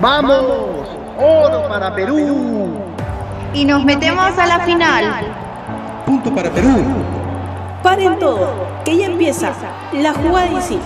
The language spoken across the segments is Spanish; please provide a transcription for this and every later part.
¡Vamos! ¡Oro para Perú! Y nos metemos a la final. Punto para Perú. Paren todo, que ya empieza la jugada sí.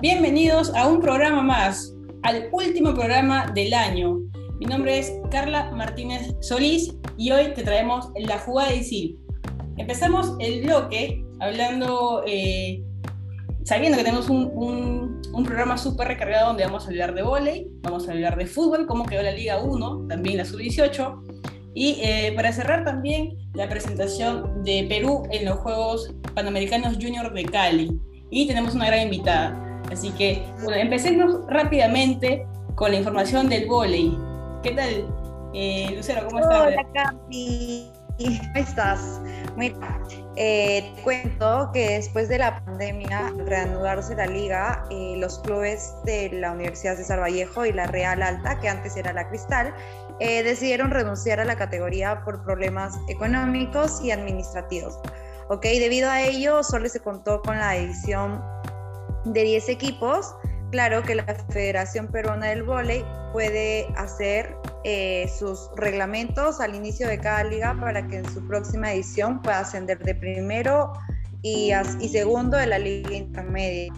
Bienvenidos a un programa más, al último programa del año. Mi nombre es Carla Martínez Solís y hoy te traemos la jugada de ISIL. Empezamos el bloque hablando, eh, sabiendo que tenemos un, programa súper recargado donde vamos a hablar de volei, vamos a hablar de fútbol, cómo quedó la Liga 1, también la Sub-18, y eh, para cerrar también la presentación de Perú en los Juegos Panamericanos Junior de Cali. Y tenemos una gran invitada. Así que, bueno, empecemos rápidamente con la información del volei. ¿Qué tal, eh, Lucero? ¿Cómo estás? Hola, Capi. ¿Cómo estás? Mira, eh, te cuento que después de la pandemia, reanudarse la liga, eh, los clubes de la Universidad César Vallejo y la Real Alta, que antes era la Cristal, eh, decidieron renunciar a la categoría por problemas económicos y administrativos. ¿ok? Debido a ello, solo se contó con la edición de 10 equipos, claro que la Federación Peruana del Voley puede hacer eh, sus reglamentos al inicio de cada liga para que en su próxima edición pueda ascender de primero y, segundo de la liga intermedia.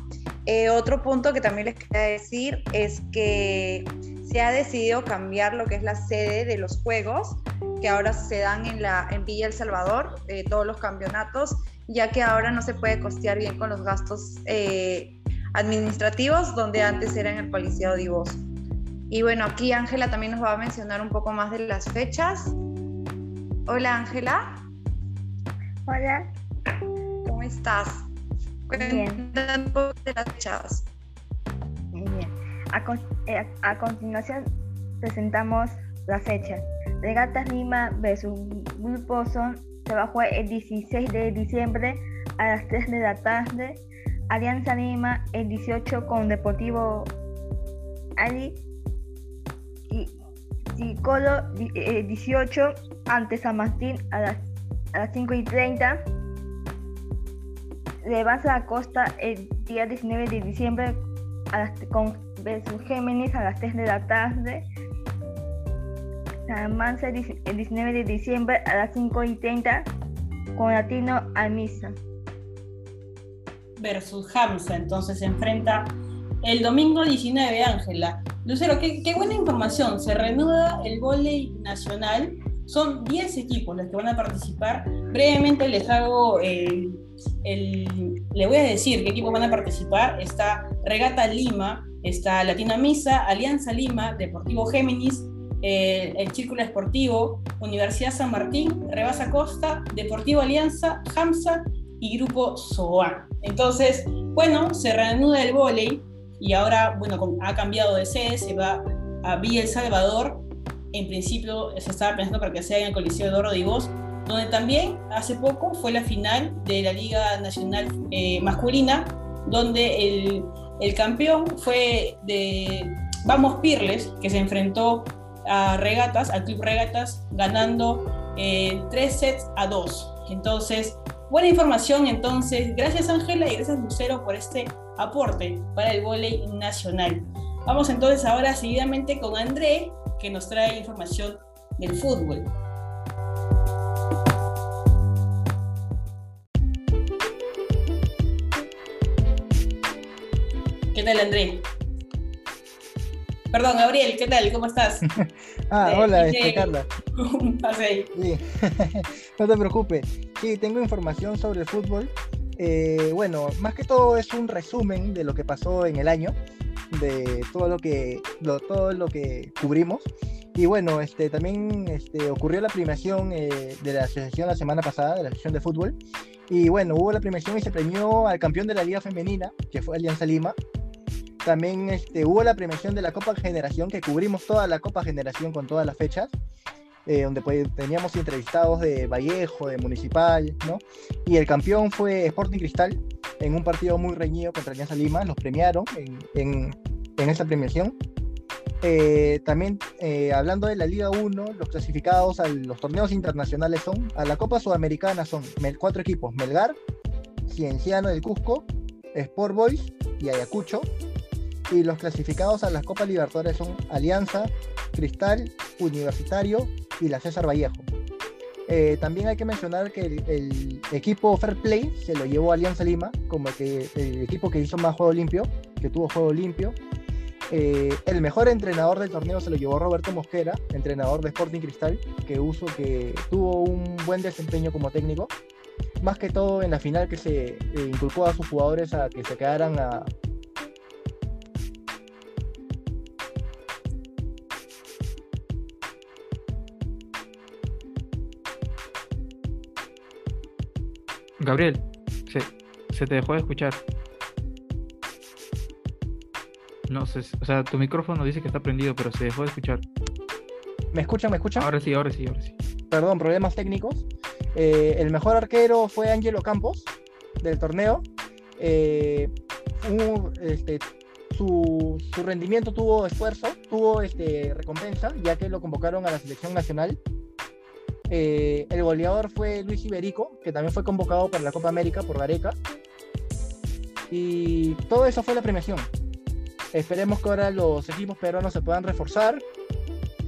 Eh, otro punto que también les quería decir es que se ha decidido cambiar lo que es la sede de los juegos, que ahora se dan en Villa El Salvador, eh, todos los campeonatos, ya que ahora no se puede costear bien con los gastos eh, administrativos, donde antes era en el Coliseo Divos. Y bueno, aquí Ángela también nos va a mencionar un poco más de las fechas. Hola Ángela. Hola. ¿Cómo estás? Bien. un poco de las fechas. Bien. A, eh, a, continuación presentamos las fechas. Regatas Lima versus Grupo Son se jugar el 16 de diciembre a las 3 de la tarde. Alianza Lima el 18 con Deportivo Ali y Colo 18 ante San Martín a las, a las 5 y 30. Levanta la Costa el día 19 de diciembre a las, con versus Géminis a las 3 de la tarde. San Mansa el 19 de diciembre a las 5 y 30 con Latino a Misa. Versus Hamza, entonces se enfrenta el domingo 19, Ángela. Lucero, qué, qué, buena información. Se reanuda el volei nacional. Son 10 equipos los que van a participar. Brevemente les hago el, el, le voy a decir qué equipos van a participar. Está Regata Lima, está Latina Misa, Alianza Lima, Deportivo Géminis, eh, el Círculo Esportivo, Universidad San Martín, Rebasa Costa, Deportivo Alianza, Hamza y Grupo SOA. Entonces, bueno, se reanuda el vóley y ahora, bueno, ha cambiado de sede, se va a Villa El Salvador. En principio se estaba pensando para que sea en el Coliseo de Oro de Ivos, donde también hace poco fue la final de la Liga Nacional eh, Masculina, donde el, el campeón fue de Vamos Pirles, que se enfrentó a Regatas, al Club Regatas, ganando eh, tres sets a dos. Entonces, buena información. Entonces, gracias Ángela y gracias Lucero por este aporte para el vóley nacional. Vamos entonces ahora seguidamente con André, que nos trae información del fútbol. ¿Qué tal, André? Perdón, Gabriel, ¿qué tal? ¿Cómo estás? ah, hola, este, Carla. Pase sí. no te preocupes. Sí, tengo información sobre el fútbol. Eh, bueno, más que todo es un resumen de lo que pasó en el año, de todo lo que, todo lo que cubrimos. Y bueno, este, también este, ocurrió la premiación eh, de la asociación la semana pasada, de la asociación de fútbol. Y bueno, hubo la premiación y se premió al campeón de la Liga Femenina, que fue Alianza Lima, también este, hubo la premiación de la Copa Generación, que cubrimos toda la Copa Generación con todas las fechas, eh, donde pues, teníamos entrevistados de Vallejo, de Municipal, ¿no? Y el campeón fue Sporting Cristal, en un partido muy reñido contra Alianza Lima, los premiaron en, en, esa premiación. Eh, también eh, hablando de la Liga 1, los clasificados a los torneos internacionales son, a la Copa Sudamericana son cuatro equipos, Melgar, Cienciano del Cusco, Sport Boys y Ayacucho. Y los clasificados a las Copas Libertadores son Alianza, Cristal, Universitario y la César Vallejo. Eh, también hay que mencionar que el, el equipo Fair Play se lo llevó Alianza Lima, como que el equipo que hizo más juego limpio, que tuvo juego limpio. Eh, el mejor entrenador del torneo se lo llevó Roberto Mosquera, entrenador de Sporting Cristal, que, uso, que tuvo un buen desempeño como técnico. Más que todo en la final que se eh, inculcó a sus jugadores a que se quedaran a, Gabriel, se, se te dejó de escuchar. No sé, o sea, tu micrófono dice que está prendido, pero se dejó de escuchar. ¿Me escuchan? ¿Me escuchan? Ahora sí, ahora sí, ahora sí. Perdón, problemas técnicos. Eh, el mejor arquero fue Ángelo Campos del torneo. Eh, un- este, su, su rendimiento tuvo esfuerzo, tuvo este, recompensa, ya que lo convocaron a la selección nacional. Eh, el goleador fue Luis Iberico, que también fue convocado para la Copa América por Gareca. Y todo eso fue la premiación. Esperemos que ahora los equipos peruanos se puedan reforzar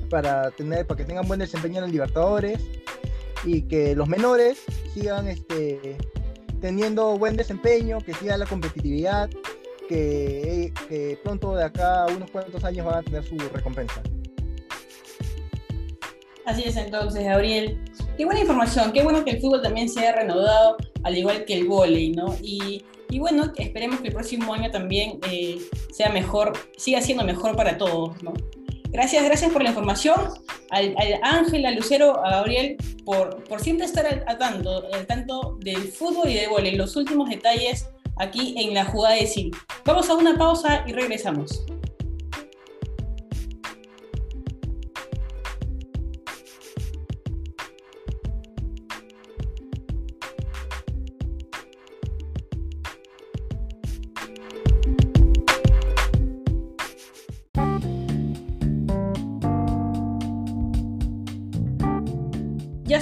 para, tener, para que tengan buen desempeño en el Libertadores y que los menores sigan este, teniendo buen desempeño, que siga la competitividad, que, que pronto de acá a unos cuantos años van a tener su recompensa. Así es entonces, Gabriel. Qué buena información, qué bueno que el fútbol también se haya reanudado, al igual que el vóley, ¿no? Y, bueno, esperemos que el próximo año también eh, sea mejor, siga siendo mejor para todos, ¿no? Gracias, gracias por la información. Al, al Ángel, a Lucero, a Gabriel, por, por siempre estar al, al tanto, al del fútbol y del vóley, los últimos detalles aquí en la jugada de Sil. Vamos a una pausa y regresamos.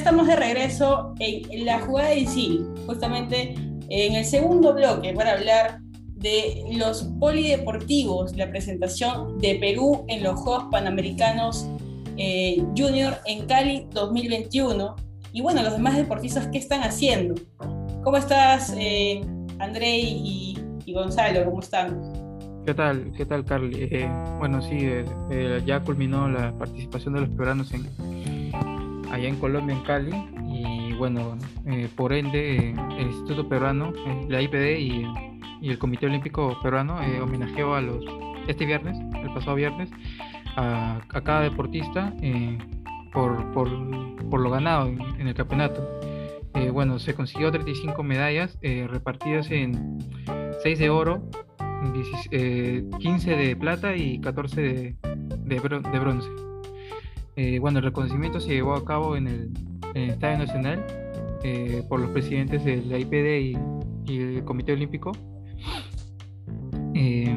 Estamos de regreso en la jugada de sí, justamente en el segundo bloque para hablar de los polideportivos, la presentación de Perú en los Juegos Panamericanos eh, Junior en Cali 2021 y bueno, los demás deportistas, ¿qué están haciendo? ¿Cómo estás, eh, André y, y Gonzalo? ¿Cómo están? ¿Qué tal? ¿Qué tal, Carly? Eh, bueno, sí, eh, eh, ya culminó la participación de los peruanos en, allá en Colombia, en Cali, y bueno, eh, por ende, el Instituto Peruano, eh, la IPD y, y el Comité Olímpico Peruano eh, homenajeó a los, este viernes, el pasado viernes, a, a cada deportista eh, por, por, lo ganado en, el campeonato. Eh, bueno, se consiguió 35 medallas eh, repartidas en 6 de oro, 16 eh, 15 de plata y 14 de, de bronce. Eh, bueno, el reconocimiento se llevó a cabo en el, en el Estadio Nacional eh, por los presidentes de la IPD y, y el Comité Olímpico. Eh,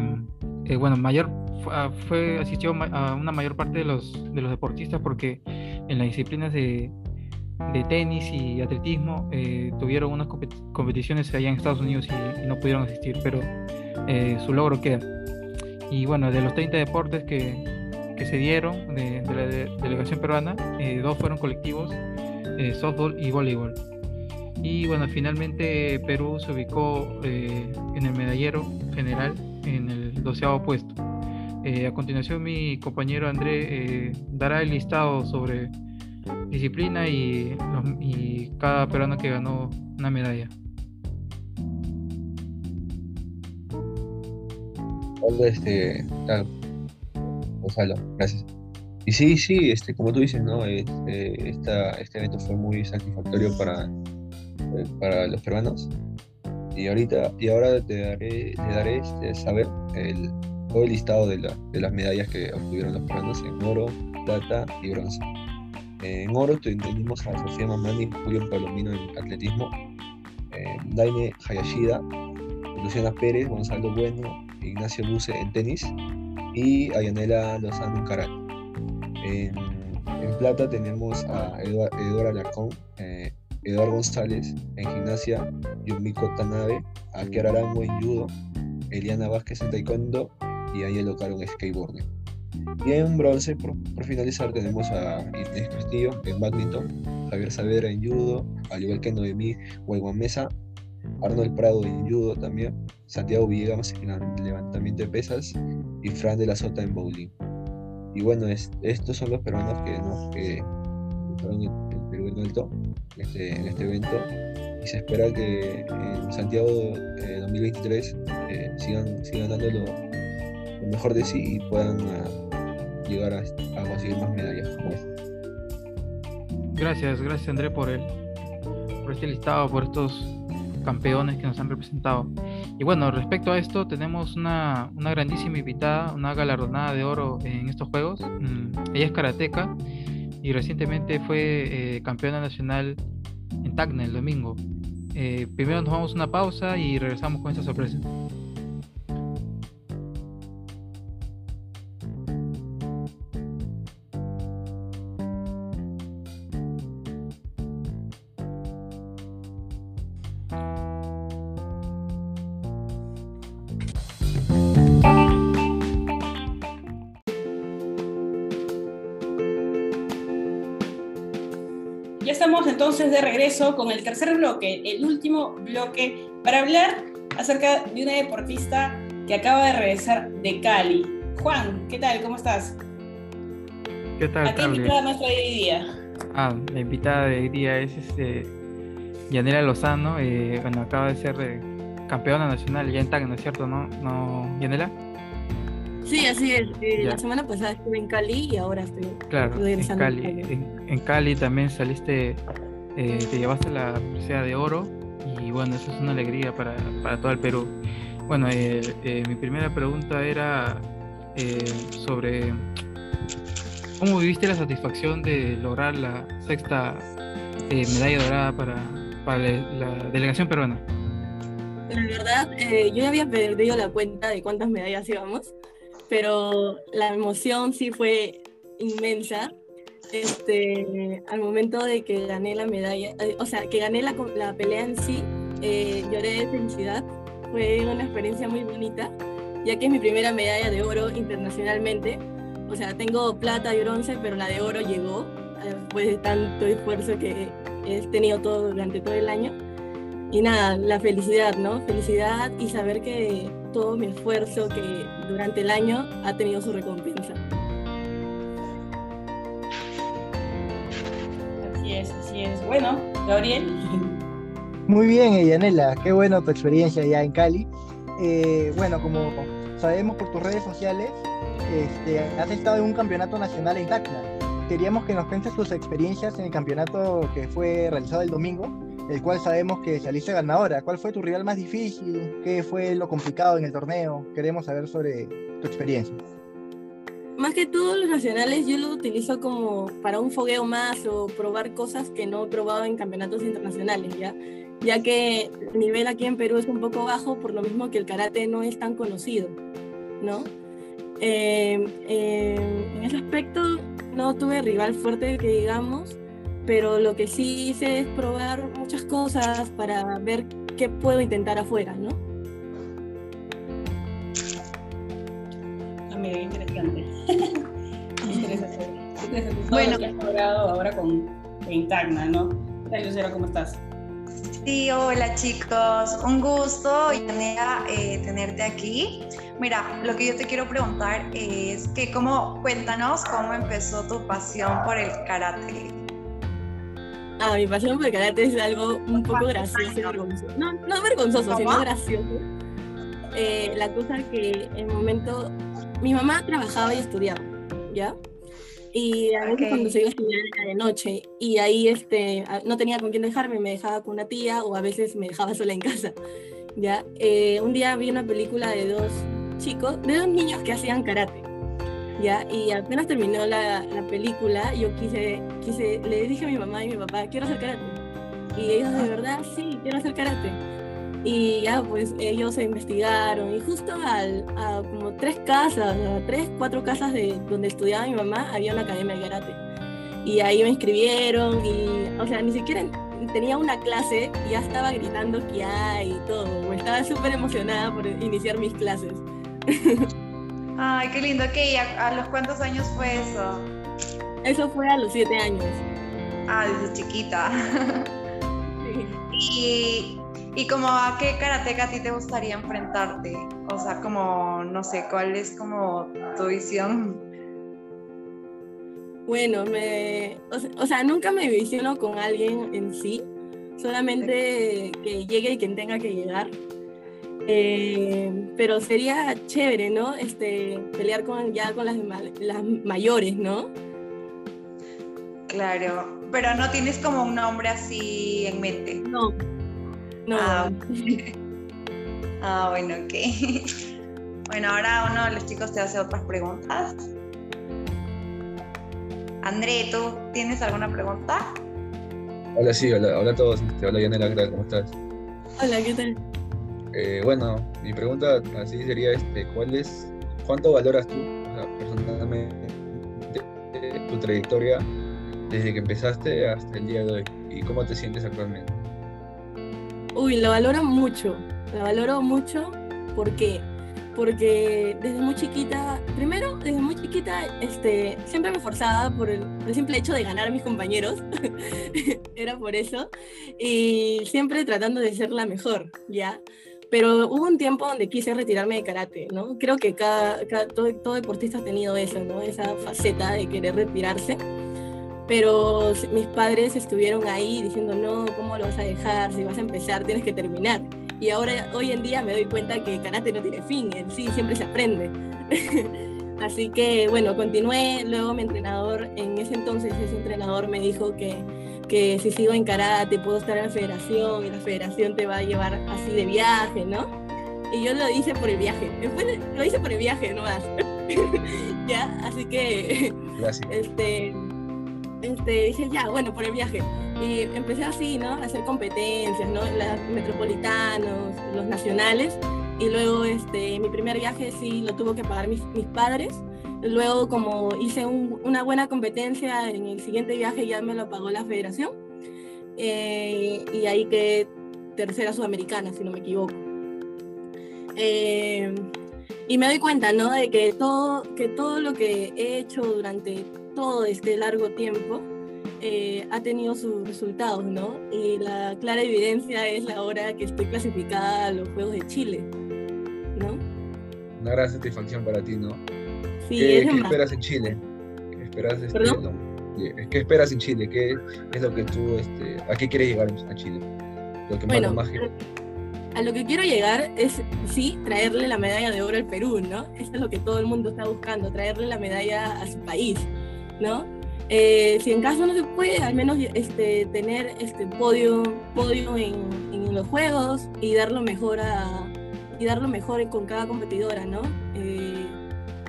eh, bueno, mayor ah, fue- asistió a una mayor parte de los, de los deportistas porque en las disciplinas de, de tenis y atletismo eh, tuvieron unas compet- competiciones allá en Estados Unidos y, y no pudieron asistir, pero eh, su logro queda. Y bueno, de los 30 deportes que, que se dieron de, la de- delegación peruana, eh, dos fueron colectivos, eh, softball y voleibol. Y bueno, finalmente Perú se ubicó eh, en el medallero general en el doceavo puesto. A continuación mi compañero André dará el listado sobre disciplina y, cada peruano que ganó una medalla. Este, tal, Gonzalo, gracias. Y sí, sí, este, como tú dices, ¿no? Este, esta- este evento fue muy satisfactorio para, eh, para los peruanos. Y ahorita, y ahora te daré, te daré este, saber el, todo el listado de, la- de las medallas que obtuvieron los peruanos en oro, plata y bronce. En oro tenemos a Sofía Mamani Julio Palomino en atletismo, eh, Daine Hayashida, Luciana Pérez, Gonzalo Bueno, Ignacio Luce en tenis, y a Yanela Lozano karate. En, en plata tenemos a Eduardo, Eduardo Alarcón, eh, Eduardo González en gimnasia, Yumiko Tanabe, a Kiara Arango en judo, Eliana Vázquez en taekwondo y Angelo Caro en skateboarding. Y en bronce, por, por finalizar, tenemos a Inés Castillo en badminton, Javier Saavedra en judo, al igual que Noemí Mesa, Arnold Prado en judo también, Santiago Villegas en levantamiento de pesas y Fran de la Sota en bowling. Y bueno, es- estos son los peruanos que, ¿no? que el, el Perú en alto este, en este evento y se espera que en Santiago eh, 2023 eh, sigan, sigan dando lo, lo mejor de sí y puedan ah, llegar a, a conseguir más medallas. Gracias, gracias André por el por este listado, por estos campeones que nos han representado. Y bueno, respecto a esto, tenemos una, una grandísima invitada, una galardonada de oro en estos juegos. Mm, Ella es karateca y recientemente fue eh, campeona nacional en Tacna el domingo. Eh, primero nos vamos a una pausa y regresamos con esta sorpresa. Entonces de regreso con el tercer bloque, el último bloque, para hablar acerca de una deportista que acaba de regresar de Cali. Juan, ¿qué tal? ¿Cómo estás? ¿Qué tal, ¿A qué invitada nuestra de hoy día? Ah, la invitada de hoy día es este, Yanela Lozano. eh, bueno, acaba de ser eh, campeona nacional ya en Tacna, ¿no es cierto? ¿No, no Yanela? Sí, así es. Eh. La semana pasada estuve en Cali y ahora estoy Claro, en Cali, en, en Cali también saliste, eh, te llevaste la presea de oro y bueno, eso es una alegría para, para todo el Perú. Bueno, eh, eh, mi primera pregunta era eh, sobre cómo viviste la satisfacción de lograr la sexta eh, medalla dorada para, para la, la delegación peruana. La verdad, eh, yo ya había perdido la cuenta de cuántas medallas íbamos, pero la emoción sí fue inmensa. Este, al momento de que gané la medalla, eh, o sea, que gané la, la pelea en sí, eh, lloré de felicidad. Fue una experiencia muy bonita, ya que es mi primera medalla de oro internacionalmente. O sea, tengo plata y bronce, pero la de oro llegó eh, después de tanto esfuerzo que he tenido todo durante todo el año. Y nada, la felicidad, ¿no? Felicidad y saber que todo mi esfuerzo que durante el año ha tenido su recompensa. Es, es. Bueno, Gabriel. Muy bien, Yanela, qué bueno tu experiencia allá en Cali. Eh, bueno, como sabemos por tus redes sociales, este, has estado en un campeonato nacional en Tacna. Queríamos que nos cuentes tus experiencias en el campeonato que fue realizado el domingo, el cual sabemos que saliste ganadora. ¿Cuál fue tu rival más difícil? ¿Qué fue lo complicado en el torneo? Queremos saber sobre tu experiencia. Más que todo los nacionales yo lo utilizo como para un fogueo más o probar cosas que no he probado en campeonatos internacionales, ¿ya? Ya que el nivel aquí en Perú es un poco bajo, por lo mismo que el karate no es tan conocido, ¿no? Eh, eh, en ese aspecto no tuve rival fuerte que digamos, pero lo que sí hice es probar muchas cosas para ver qué puedo intentar afuera, ¿no? Mira, interesante. interesante. Bueno. lo que has logrado ahora con en Tacna, ¿no? ¿Qué tal, Lucero? ¿Cómo estás? Sí, hola chicos, un gusto, Yanela, eh, tenerte aquí. Mira, lo que yo te quiero preguntar es que cómo, cuéntanos cómo empezó tu pasión por el karate. Ah, mi pasión por el karate es algo un poco gracioso y vergonzoso. No, no vergonzoso, sino gracioso. Eh, la cosa que en el momento, mi mamá trabajaba y estudiaba, ¿ya? Y a veces Ok. cuando se iba a estudiar era de noche y ahí este, a- no tenía con quién dejarme, me dejaba con una tía o a veces me dejaba sola en casa, ¿ya? Eh, un día vi una película de dos chicos, de dos niños que hacían karate, ¿ya? Y apenas terminó la, la película, yo quise, quise, le dije a mi mamá y mi papá, quiero hacer karate. Y ellos, de verdad, sí, quiero hacer karate. Y ya, pues ellos se investigaron y justo al, a como tres casas, a tres, cuatro casas de donde estudiaba mi mamá, había una academia de karate. Y ahí me inscribieron y, o sea, ni siquiera tenía una clase y ya estaba gritando que hay y todo. Estaba súper emocionada por iniciar mis clases. Ay, qué lindo. ¿Qué? ¿A, ¿A los cuántos años fue eso? Eso fue a los siete años. Ah, desde chiquita. Y, y como a qué karateca a ti te gustaría enfrentarte? O sea, como, no sé, ¿cuál es como tu visión? Bueno, me, o, sea, o sea, nunca me visiono con alguien en sí, solamente que llegue y quien tenga que llegar. Eh, pero sería chévere, ¿no? Este, pelear con, ya con las, las mayores, ¿no? Claro, pero no tienes como un nombre así en mente. No. No. Ah, ah, bueno, ok. Bueno, ahora uno de los chicos te hace otras preguntas. André, ¿tú tienes alguna pregunta? Hola, sí, hola, hola a todos. Este, hola, Yanela. ¿Cómo estás? Hola, ¿qué tal? Eh, bueno, mi pregunta así sería, este, ¿cuál es, cuánto valoras tú, o sea, personalmente, tu trayectoria desde que empezaste hasta el día de hoy? ¿Y cómo te sientes actualmente? Uy, lo valoro mucho, lo valoro mucho, ¿por qué? Porque desde muy chiquita, primero, desde muy chiquita, este, siempre me esforzaba por el, simple hecho de ganar a mis compañeros, era por eso, y siempre tratando de ser la mejor, ¿ya? Pero hubo un tiempo donde quise retirarme de karate, ¿no? Creo que cada, cada- todo deportista ha tenido eso, ¿no? Esa faceta de querer retirarse pero mis padres estuvieron ahí diciendo, no, ¿cómo lo vas a dejar? Si vas a empezar, tienes que terminar. Y ahora, hoy en día me doy cuenta que karate no tiene fin, en sí siempre se aprende. Así que, bueno, continué, luego mi entrenador, en ese entonces ese entrenador me dijo que, que si sigo en karate puedo estar en la federación y la federación te va a llevar así de viaje, ¿no? Y yo lo hice por el viaje, Después lo hice por el viaje nomás. ya, así que Gracias. este, este, dije, ya, bueno, por el viaje. Y empecé así, ¿no? A hacer competencias, ¿no? Los metropolitanos, los nacionales. Y luego, este, mi primer viaje sí lo tuvo que pagar mis, mis padres. Luego, como hice un- una buena competencia, en el siguiente viaje ya me lo pagó la federación. Eh, y ahí quedé tercera sudamericana, si no me equivoco. Eh, y me doy cuenta, ¿no? De que todo, que todo lo que he hecho durante todo este largo tiempo eh, ha tenido sus resultados, ¿no? Y la clara evidencia es la hora que estoy clasificada a los Juegos de Chile, ¿no? Una gran satisfacción para ti, ¿no? Sí, ¿Qué, es qué esperas en Chile? ¿Qué esperas, este, no? ¿Qué esperas en Chile? ¿Qué es lo que tú, este, a qué quieres llegar a Chile? Lo que más, Bueno, lo más a lo que quiero llegar es, sí, traerle la medalla de oro al Perú, ¿no? Esto es lo que todo el mundo está buscando, traerle la medalla a su país, ¿no? Eh, si en caso no se puede, al menos este, tener este podio, podio en, en los juegos y dar lo mejor a y dar lo mejor con cada competidora, ¿no? Eh,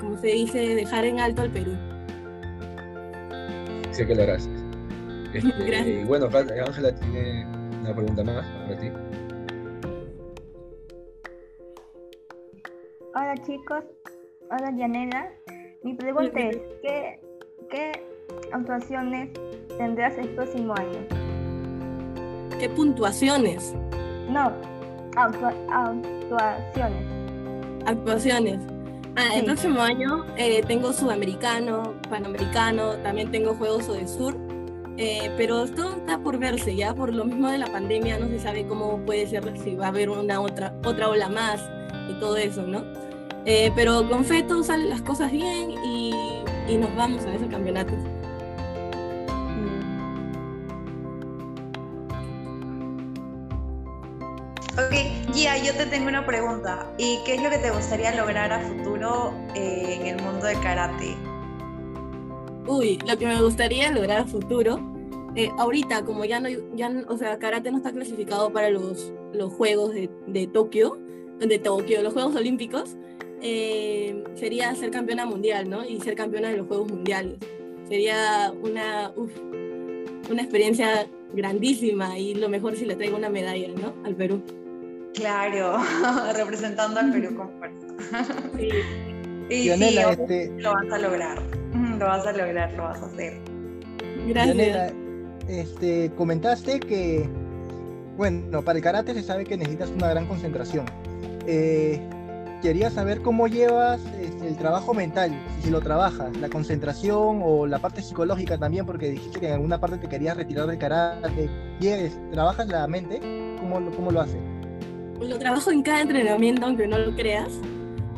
como se dice, dejar en alto al Perú. sé que lo harás. Este, Gracias. y bueno, Ángela tiene una pregunta más para ti. Hola chicos, hola Yanela. Mi pregunta es, ¿qué, qué actuaciones tendrás el próximo año? ¿Qué puntuaciones? No, actua- actuaciones. Actuaciones. Ah, el Sí. próximo año eh, tengo sudamericano, panamericano, también tengo Juegos del Sur, eh, pero todo está por verse, ya por lo mismo de la pandemia no se sabe cómo puede ser, si va a haber una otra, otra ola más y todo eso, ¿no? Eh, pero con fe todo salen las cosas bien y, y nos vamos a ese campeonato. Ok, Gia, yo te tengo una pregunta. ¿Y qué es lo que te gustaría lograr a futuro eh, en el mundo del karate? Uy, lo que me gustaría lograr a futuro, eh, ahorita como ya no, ya, o sea, karate no está clasificado para los, los Juegos de, de Tokio, de Tokio, los Juegos Olímpicos, eh, sería ser campeona mundial, ¿no? Y ser campeona de los Juegos Mundiales. Sería una, uf, una experiencia grandísima y lo mejor si le traigo una medalla, ¿no? Al Perú. Claro, representando al Perú con fuerza. Y Dianela, sí, este- lo vas a lograr. Lo vas a lograr, lo vas a hacer. Gracias. Este, comentaste que, bueno, para el karate se sabe que necesitas una gran concentración. Eh, quería saber cómo llevas este, el trabajo mental, si lo trabajas, la concentración o la parte psicológica también, porque dijiste que en alguna parte te querías retirar del karate. ¿Quieres- ¿Trabajas la mente? ¿Cómo, cómo lo haces? Lo trabajo en cada entrenamiento, aunque no lo creas,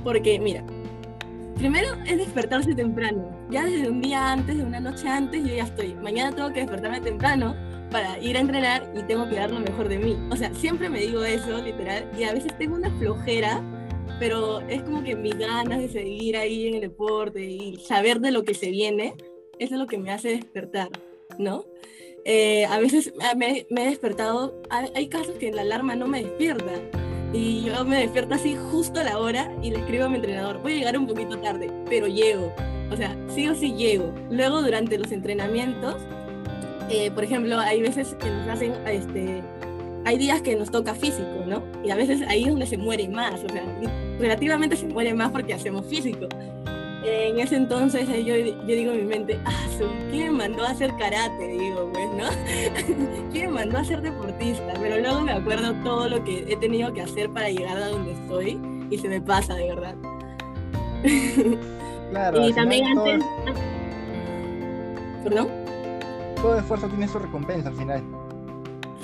porque mira, primero es despertarse temprano. Ya desde un día antes, de una noche antes, yo ya estoy. Mañana tengo que despertarme temprano para ir a entrenar y tengo que dar lo mejor de mí. O sea, siempre me digo eso, literal, y a veces tengo una flojera, pero es como que mis ganas de seguir ahí en el deporte y saber de lo que se viene, eso es lo que me hace despertar, ¿no? Eh, a veces me, me he despertado, hay, hay casos que la alarma no me despierta y yo me despierto así justo a la hora y le escribo a mi entrenador, voy a llegar un poquito tarde, pero llego, o sea, sí o sí llego. Luego durante los entrenamientos, eh, por ejemplo, hay veces que nos hacen, este, hay días que nos toca físico, ¿no? Y a veces ahí es donde se muere más, o sea, relativamente se muere más porque hacemos físico. En ese entonces eh, yo, yo digo en mi mente, ah, ¿quién me mandó a hacer karate? Digo, pues, ¿no? ¿Quién me mandó a ser deportista? Pero luego me acuerdo todo lo que he tenido que hacer para llegar a donde estoy y se me pasa, de verdad. Claro, y también final todo, antes... ¿Perdón? todo esfuerzo tiene su recompensa al final.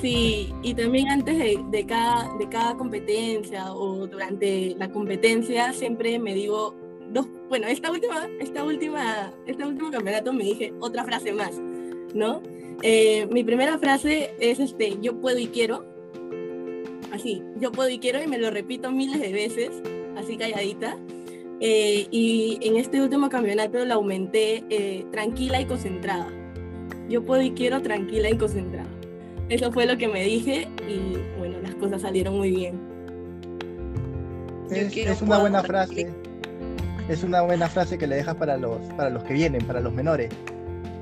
Sí, y también antes de, cada competencia o durante la competencia siempre me digo dos, bueno, esta última, esta última, este último campeonato me dije otra frase más, ¿no? Eh, mi primera frase es este, yo puedo y quiero, así, yo puedo y quiero y me lo repito miles de veces, así calladita. Eh, y en este último campeonato lo aumenté eh, tranquila y concentrada. Yo puedo y quiero tranquila y concentrada. Eso fue lo que me dije y bueno, las cosas salieron muy bien. Es, una buena frase. Es una buena frase que le dejas para los, para los que vienen, para los menores.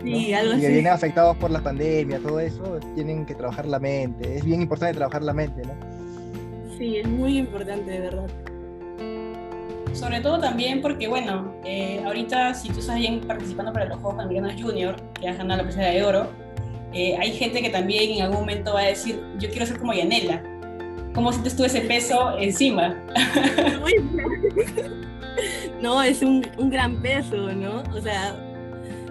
¿no? Sí, algo Y que así. vienen afectados por la pandemia, todo eso, tienen que trabajar la mente. Es bien importante trabajar la mente, ¿no? Sí, es muy importante, de verdad. Sobre todo también porque, bueno, eh, ahorita si tú estás bien participando para los Juegos Panamericanos Junior, que has ganado la presea de oro, eh, hay gente que también en algún momento va a decir, yo quiero ser como Yanela. ¿Cómo sientes tú ese peso encima? No, es un, un gran peso, ¿no? O sea,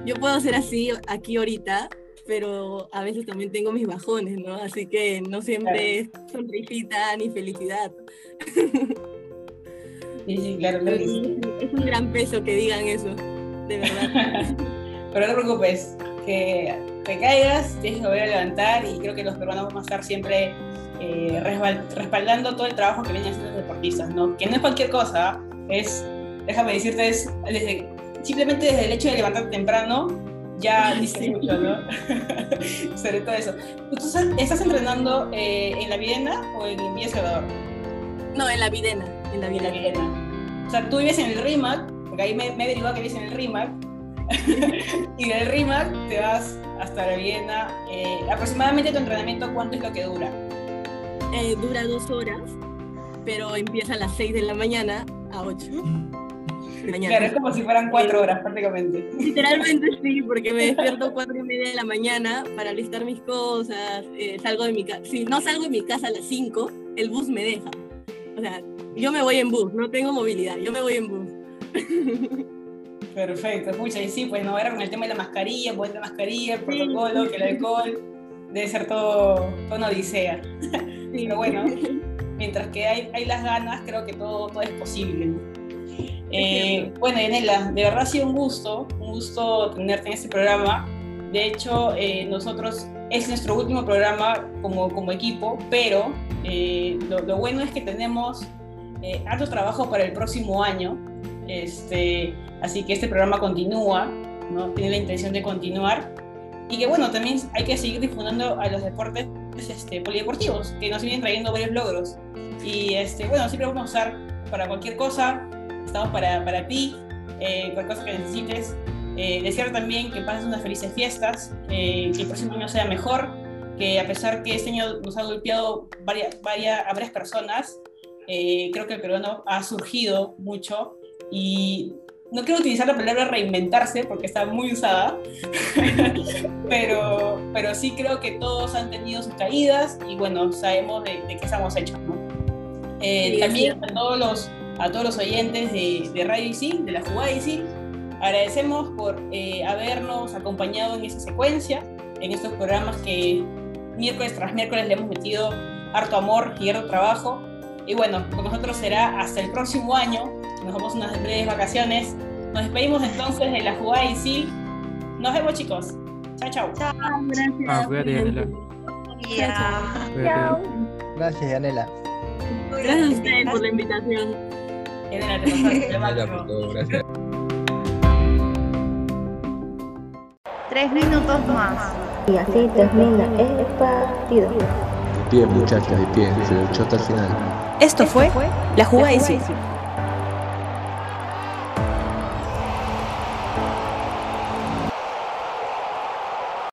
yo puedo ser así aquí ahorita, pero a veces también tengo mis bajones, ¿no? Así que no siempre es sonrisita ni felicidad. Sí, sí, claro, claro sí. Es un gran peso que digan eso, de verdad. Pero no te preocupes, que te caigas, tienes que volver a levantar y creo que los peruanos vamos a estar siempre eh, respal- respaldando todo el trabajo que vienen haciendo los deportistas, ¿no? Que no es cualquier cosa, es, déjame decirte, es desde, simplemente desde el hecho de levantarte temprano, ya dice Sí. mucho, ¿no? Sobre todo eso. ¿Tú estás, entrenando eh, en la Videna o en Villa Salvador? No, en la videna, en la En la videna. Videna. O sea, tú vives en el RIMAC, porque ahí me, me he averiguado que vives en el RIMAC, y del RIMAC te vas hasta la Viena. Eh, aproximadamente tu entrenamiento, ¿cuánto es lo que dura? Eh, dura dos horas, pero empieza a las 6 de la mañana a 8 de la mañana. Claro, es como si fueran cuatro horas prácticamente. Literalmente sí, porque me despierto cuatro y media de la mañana para listar mis cosas, eh, salgo de mi casa. Si no salgo de mi casa a las 5, el bus me deja. O sea, yo me voy en bus, no tengo movilidad, yo me voy en bus. Perfecto, escucha, y sí, pues no era con el tema de la mascarilla, pues la mascarilla, el protocolo, que el alcohol, debe ser todo, todo una odisea. Sí. Pero bueno, mientras que hay, hay las ganas, creo que todo, todo es posible. Eh, bueno, Yanela, de verdad ha sido un gusto, un gusto tenerte en este programa. De hecho, eh, nosotros es nuestro último programa como, como equipo, pero eh, lo, lo bueno es que tenemos eh, harto trabajo para el próximo año. Este, así que este programa continúa, ¿no? tiene la intención de continuar. Y que bueno, también hay que seguir difundiendo a los deportes este, polideportivos, que nos vienen trayendo varios logros. Y este, bueno, siempre vamos a estar para cualquier cosa, estamos para, para ti, eh, cualquier cosa que necesites. Eh, desear también que pases unas felices fiestas, eh, que el próximo año sea mejor que a pesar que este año nos ha golpeado varias, varias, varias personas, eh, creo que el peruano ha surgido mucho y no quiero utilizar la palabra reinventarse porque está muy usada, pero, pero sí creo que todos han tenido sus caídas y bueno, sabemos de, de qué estamos hechos. ¿no? Eh, Sí, también así a todos los, a todos los oyentes de, de Radio IC, de la jugada IC, agradecemos por eh, habernos acompañado en esta secuencia, en estos programas que miércoles tras miércoles le hemos metido harto amor y harto trabajo. Y bueno, con nosotros será hasta el próximo año. Nos vamos unas breves vacaciones. Nos despedimos entonces de la jugada IC. Nos vemos chicos. Chao, chao. Chao. Ah, cuídate, Yanela. Ya. Cuídate. Gracias, Yanela. Gracias a ustedes por la invitación. Elena, te de Gracias máximo. por todo, gracias. Tres minutos más. Y así termina el partido. De pie, muchachos, de pie. Se luchó hasta el final. Esto fue La Jugada y Sí.